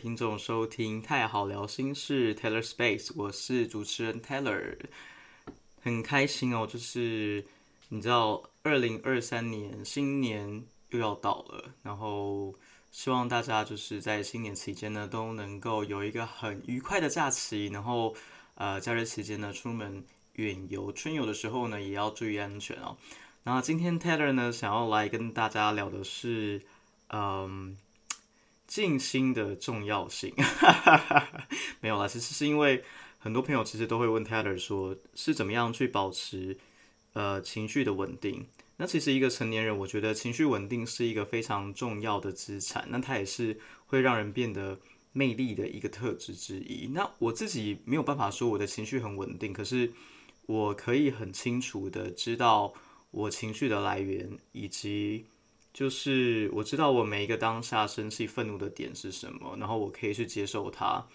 听众收听《太好聊心事》Taylor Space，我是主持人 Taylor，很开心哦，就是你知道，二零二三年新年又要到了，然后希望大家就是在新年期间呢都能够有一个很愉快的假期，然后呃，假日期间呢出门远游春游的时候呢也要注意安全哦。然后今天 Taylor 呢想要来跟大家聊的是，嗯。静心的重要性，没有啦，其实是因为很多朋友其实都会问 Taylor 说，是怎么样去保持呃情绪的稳定？那其实一个成年人，我觉得情绪稳定是一个非常重要的资产，那它也是会让人变得魅力的一个特质之一。那我自己没有办法说我的情绪很稳定，可是我可以很清楚的知道我情绪的来源以及。就是我知道我每一个当下生气、愤怒的点是什么，然后我可以去接受它。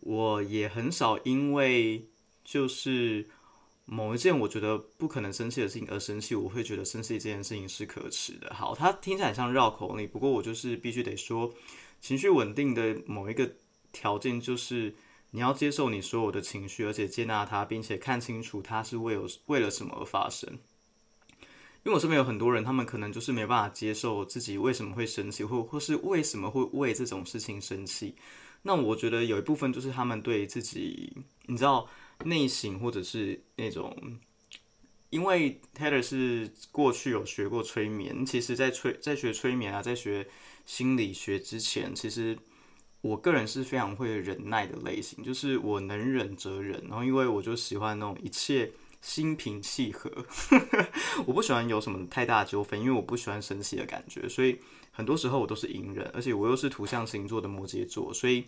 我也很少因为就是某一件我觉得不可能生气的事情而生气，我会觉得生气这件事情是可耻的。好，它听起来像绕口令，不过我就是必须得说，情绪稳定的某一个条件就是你要接受你所有的情绪，而且接纳它，并且看清楚它是为有为了什么而发生。因为我身边有很多人，他们可能就是没办法接受自己为什么会生气，或或是为什么会为这种事情生气。那我觉得有一部分就是他们对自己，你知道内省，或者是那种，因为 Taylor 是过去有学过催眠，其实在催在学催眠啊，在学心理学之前，其实我个人是非常会忍耐的类型，就是我能忍则忍，然后因为我就喜欢那种一切。心平气和，我不喜欢有什么太大纠纷，因为我不喜欢生气的感觉，所以很多时候我都是隐忍，而且我又是土象星座的摩羯座，所以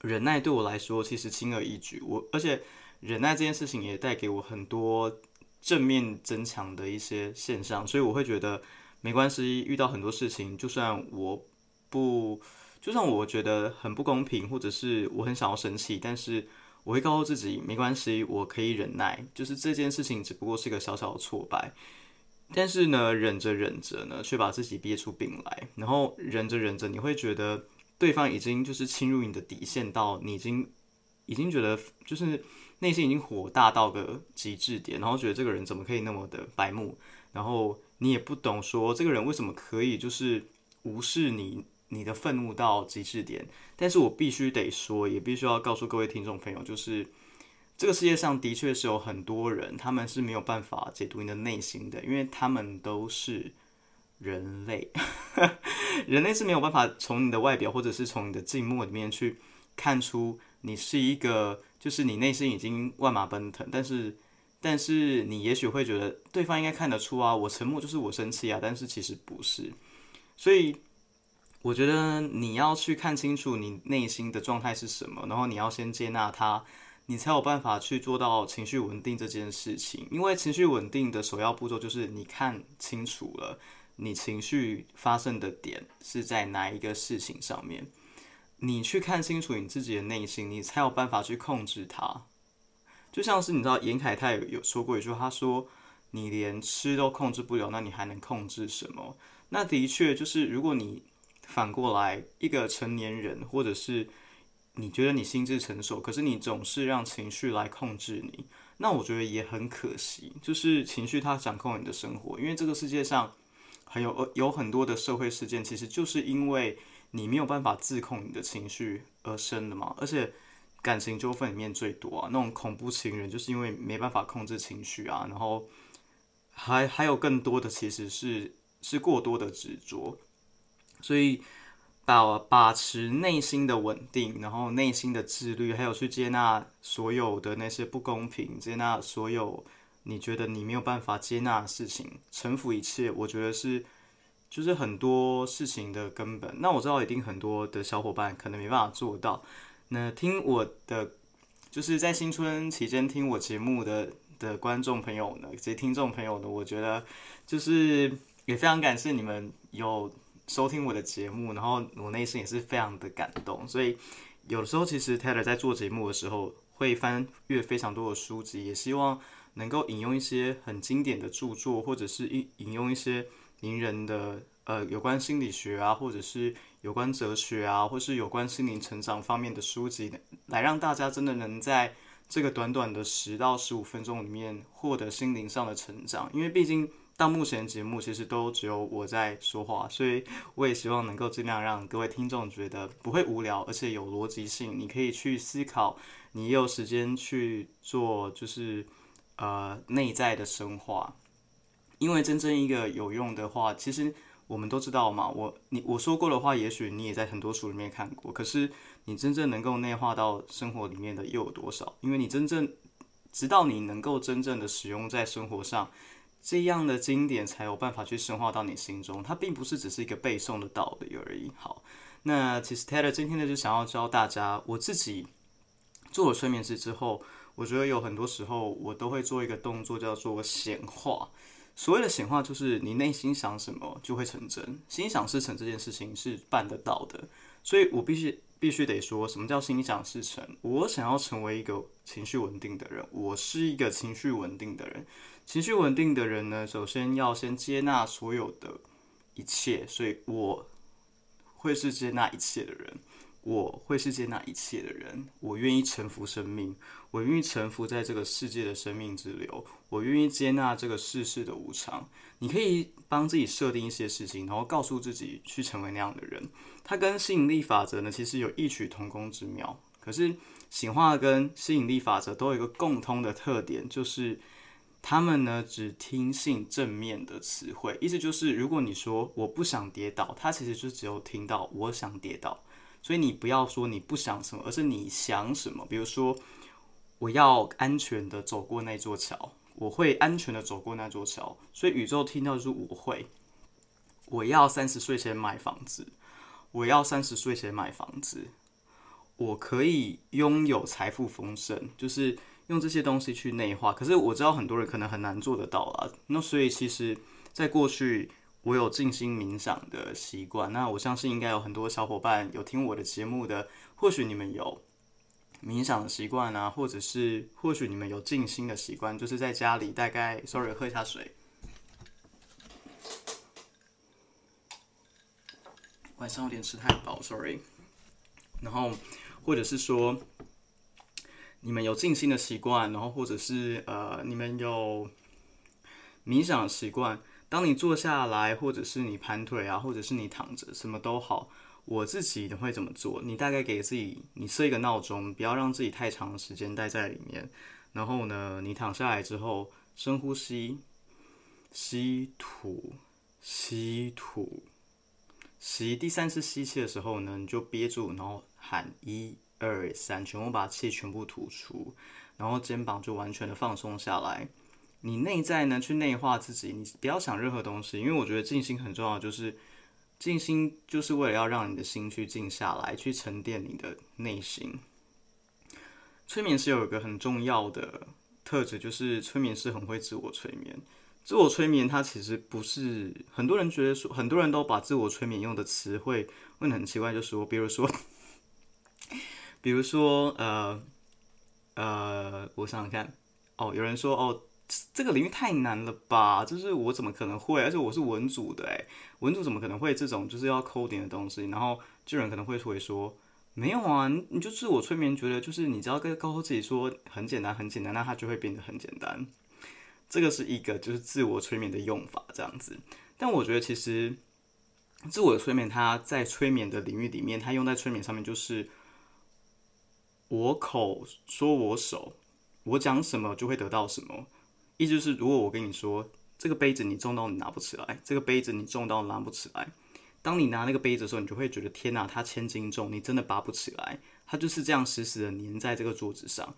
忍耐对我来说其实轻而易举。我而且忍耐这件事情也带给我很多正面增强的一些现象，所以我会觉得没关系，遇到很多事情，就算我不，就算我觉得很不公平，或者是我很想要生气，但是。我会告诉自己没关系，我可以忍耐，就是这件事情只不过是一个小小的挫败，但是呢，忍着忍着呢，却把自己憋出病来，然后忍着忍着，你会觉得对方已经就是侵入你的底线，到你已经已经觉得就是内心已经火大到个极致点，然后觉得这个人怎么可以那么的白目，然后你也不懂说这个人为什么可以就是无视你。你的愤怒到极致点，但是我必须得说，也必须要告诉各位听众朋友，就是这个世界上的确是有很多人，他们是没有办法解读你的内心的，因为他们都是人类，人类是没有办法从你的外表或者是从你的静默里面去看出你是一个，就是你内心已经万马奔腾，但是但是你也许会觉得对方应该看得出啊，我沉默就是我生气啊，但是其实不是，所以。我觉得你要去看清楚你内心的状态是什么，然后你要先接纳它，你才有办法去做到情绪稳定这件事情。因为情绪稳定的首要步骤就是你看清楚了你情绪发生的点是在哪一个事情上面，你去看清楚你自己的内心，你才有办法去控制它。就像是你知道严凯泰有说过一句，他说：“你连吃都控制不了，那你还能控制什么？”那的确就是如果你。反过来，一个成年人，或者是你觉得你心智成熟，可是你总是让情绪来控制你，那我觉得也很可惜。就是情绪它掌控你的生活，因为这个世界上还有有很多的社会事件，其实就是因为你没有办法自控你的情绪而生的嘛。而且感情纠纷里面最多啊，那种恐怖情人就是因为没办法控制情绪啊，然后还还有更多的其实是是过多的执着。所以，把把持内心的稳定，然后内心的自律，还有去接纳所有的那些不公平，接纳所有你觉得你没有办法接纳的事情，臣服一切，我觉得是就是很多事情的根本。那我知道一定很多的小伙伴可能没办法做到。那听我的，就是在新春期间听我节目的的观众朋友呢，这些听众朋友呢，我觉得就是也非常感谢你们有。收听我的节目，然后我内心也是非常的感动。所以有的时候，其实 Taylor 在做节目的时候，会翻阅非常多的书籍，也希望能够引用一些很经典的著作，或者是引引用一些名人的呃有关心理学啊，或者是有关哲学啊，或是有关心灵成长方面的书籍，来让大家真的能在这个短短的十到十五分钟里面获得心灵上的成长。因为毕竟到目前节目其实都只有我在说话，所以我也希望能够尽量让各位听众觉得不会无聊，而且有逻辑性，你可以去思考，你有时间去做，就是呃内在的深化。因为真正一个有用的话，其实我们都知道嘛。我你我说过的话，也许你也在很多书里面看过。可是你真正能够内化到生活里面的又有多少？因为你真正直到你能够真正的使用在生活上，这样的经典才有办法去深化到你心中。它并不是只是一个背诵的道理而已。好，那其实 Taylor 今天呢就想要教大家，我自己做了催眠师之后，我觉得有很多时候我都会做一个动作，叫做显化。所谓的显化，就是你内心想什么就会成真，心想事成这件事情是办得到的。所以我必须必须得说，什么叫心想事成？我想要成为一个情绪稳定的人，我是一个情绪稳定的人。情绪稳定的人呢，首先要先接纳所有的一切，所以我会是接纳一切的人。我会是接纳一切的人，我愿意臣服生命，我愿意臣服在这个世界的生命之流，我愿意接纳这个世事的无常。你可以帮自己设定一些事情，然后告诉自己去成为那样的人。它跟吸引力法则呢，其实有异曲同工之妙。可是显化跟吸引力法则都有一个共通的特点，就是他们呢只听信正面的词汇。意思就是，如果你说我不想跌倒，他其实就只有听到我想跌倒。所以你不要说你不想什么，而是你想什么。比如说，我要安全的走过那座桥，我会安全的走过那座桥。所以宇宙听到就是我会，我要三十岁前买房子，我要三十岁前买房子，我可以拥有财富丰盛，就是用这些东西去内化。可是我知道很多人可能很难做得到啦。那所以其实，在过去。我有静心冥想的习惯，那我相信应该有很多小伙伴有听我的节目的，或许你们有冥想的习惯啊，或者是或许你们有静心的习惯，就是在家里大概，sorry，喝一下水，晚上有点吃太饱，sorry，然后或者是说你们有静心的习惯，然后或者是呃你们有冥想的习惯。当你坐下来，或者是你盘腿啊，或者是你躺着，什么都好。我自己会怎么做？你大概给自己，你设一个闹钟，不要让自己太长时间待在里面。然后呢，你躺下来之后，深呼吸，吸吐，吸吐，吸。第三次吸气的时候呢，你就憋住，然后喊一二三，全部把气全部吐出，然后肩膀就完全的放松下来。你内在呢，去内化自己，你不要想任何东西，因为我觉得静心很重要，就是静心就是为了要让你的心去静下来，去沉淀你的内心。催眠师有一个很重要的特质，就是催眠师很会自我催眠。自我催眠它其实不是很多人觉得说，很多人都把自我催眠用的词汇问的很奇怪，就说，比如说，比如说，呃呃，我想想看，哦，有人说，哦。这个领域太难了吧？就是我怎么可能会？而且我是文组的，诶，文组怎么可能会这种就是要抠点的东西？然后就人可能会会说，没有啊，你就自我催眠，觉得就是你只要跟告诉自己说很简单很简单，那它就会变得很简单。这个是一个就是自我催眠的用法，这样子。但我觉得其实自我催眠，它在催眠的领域里面，它用在催眠上面就是我口说我手，我讲什么就会得到什么。意思就是，如果我跟你说，这个杯子你重到你拿不起来，这个杯子你重到拿不起来。当你拿那个杯子的时候，你就会觉得天哪，它千斤重，你真的拔不起来。它就是这样死死的粘在这个桌子上。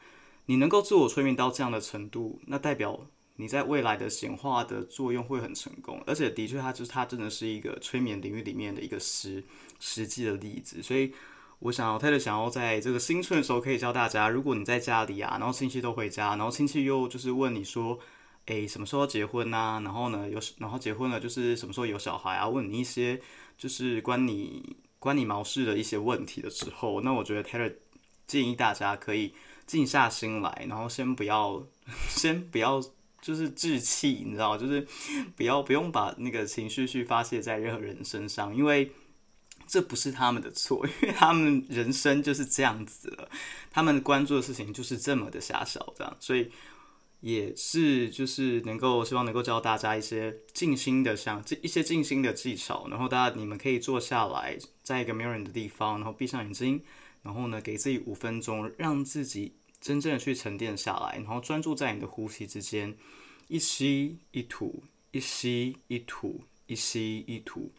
你能够自我催眠到这样的程度，那代表你在未来的显化的作用会很成功。而且的确，它就是它真的是一个催眠领域里面的一个实实际的例子。所以我想要，泰勒想要在这个新春的时候可以教大家，如果你在家里啊，然后亲戚都回家，然后亲戚又就是问你说。诶，什么时候结婚呐？然后呢，有然后结婚了就是什么时候有小孩啊？问你一些就是关你关你毛事的一些问题的时候，那我觉得 Taylor 建议大家可以静下心来，然后先不要 先不要就是置气，你知道，就是不要不用把那个情绪去发泄在任何人身上，因为这不是他们的错，因为他们人生就是这样子了，他们关注的事情就是这么的狭小，这样，所以。也是，就是能够希望能够教大家一些静心的，像这一些静心的技巧，然后大家你们可以坐下来，在一个没有人的地方，然后闭上眼睛，然后呢，给自己五分钟，让自己真正的去沉淀下来，然后专注在你的呼吸之间，一吸一吐，一吸一吐，一吸一吐，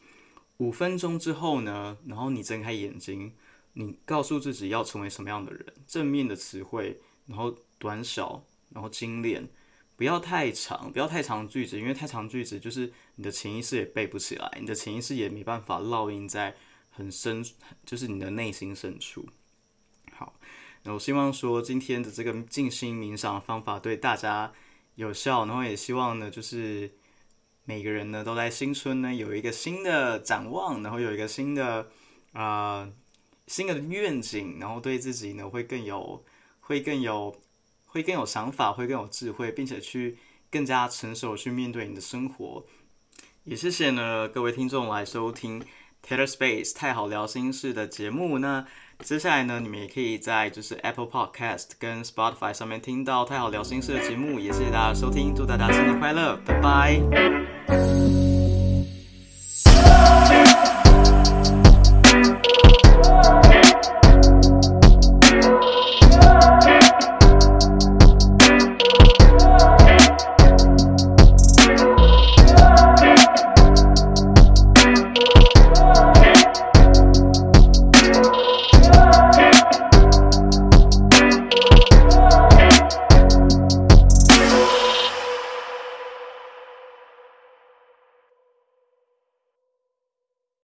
五分钟之后呢，然后你睁开眼睛，你告诉自己要成为什么样的人，正面的词汇，然后短小。然后精炼，不要太长，不要太长句子，因为太长句子就是你的潜意识也背不起来，你的潜意识也没办法烙印在很深，就是你的内心深处。好，那我希望说今天的这个静心冥想方法对大家有效，然后也希望呢，就是每个人呢都在新春呢有一个新的展望，然后有一个新的啊新的愿景，然后对自己呢会更有，会更有。会更有想法，会更有智慧，并且去更加成熟去面对你的生活。也谢谢呢各位听众来收听 Taylor Space 太好聊心事的节目呢。接下来呢，你们也可以在就是 Apple Podcast 跟 Spotify 上面听到太好聊心事的节目。也谢谢大家收听，祝大家新年快乐，拜拜。